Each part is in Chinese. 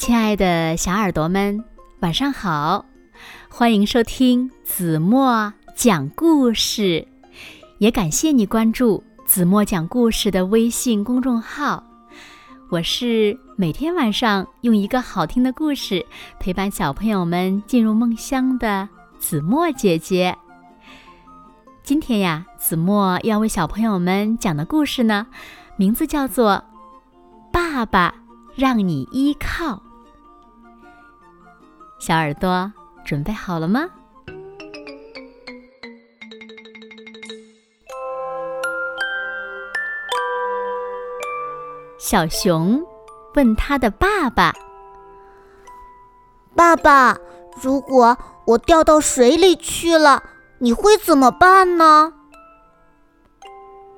亲爱的小耳朵们，晚上好！欢迎收听子墨讲故事，也感谢你关注子墨讲故事的微信公众号。我是每天晚上用一个好听的故事陪伴小朋友们进入梦乡的子墨姐姐。今天呀，子墨要为小朋友们讲的故事呢，名字叫做《爸爸让你依靠》。小耳朵准备好了吗？小熊问他的爸爸：“爸爸，如果我掉到水里去了，你会怎么办呢？”“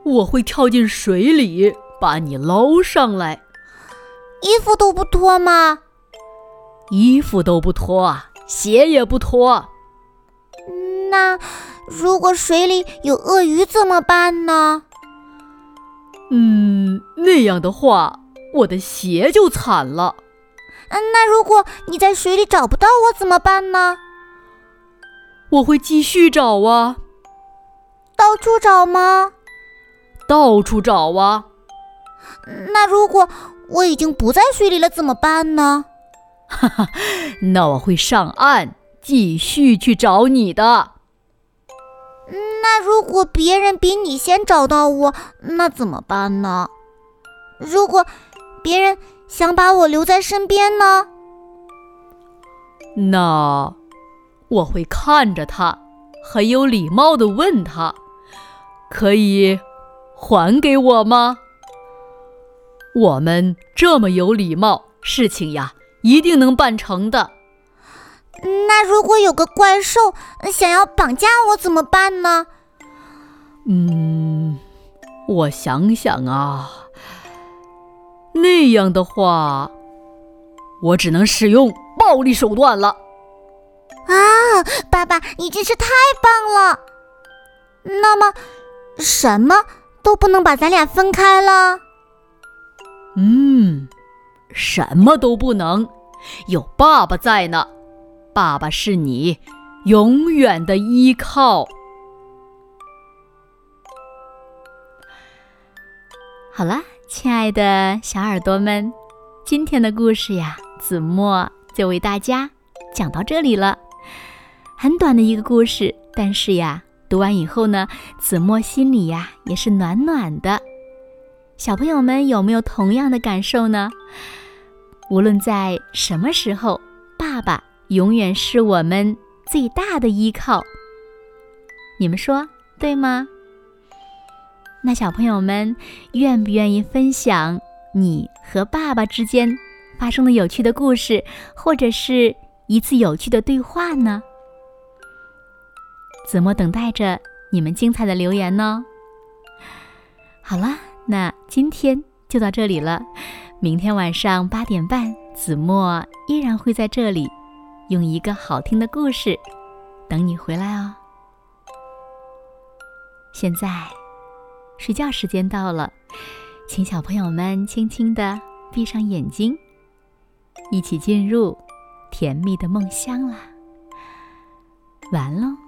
我会跳进水里把你捞上来。”“衣服都不脱吗？”“衣服都不脱，鞋也不脱。”“那如果水里有鳄鱼怎么办呢？”嗯，那样的话，我的鞋就惨了。嗯，那如果你在水里找不到我怎么办呢？我会继续找啊。到处找吗？到处找啊。那如果我已经不在水里了怎么办呢？哈哈，那我会上岸继续去找你的。那如果别人比你先找到我，那怎么办呢？如果别人想把我留在身边呢？那我会看着他，很有礼貌的问他：“可以还给我吗？”我们这么有礼貌，事情呀一定能办成的。那如果有个怪兽想要绑架我怎么办呢？嗯，我想想啊，那样的话，我只能使用暴力手段了。啊，爸爸，你真是太棒了！那么，什么都不能把咱俩分开了？嗯，什么都不能，有爸爸在呢。爸爸是你永远的依靠。好了，亲爱的小耳朵们，今天的故事呀，子墨就为大家讲到这里了。很短的一个故事，但是呀，读完以后呢，子墨心里呀也是暖暖的。小朋友们有没有同样的感受呢？无论在什么时候，爸爸永远是我们最大的依靠。你们说对吗？那小朋友们愿不愿意分享你和爸爸之间发生的有趣的故事，或者是一次有趣的对话呢？子墨等待着你们精彩的留言呢。好了，那今天就到这里了。明天晚上八点半，子墨依然会在这里，用一个好听的故事等你回来哦。现在。睡觉时间到了，请小朋友们轻轻地闭上眼睛，一起进入甜蜜的梦乡啦。完喽。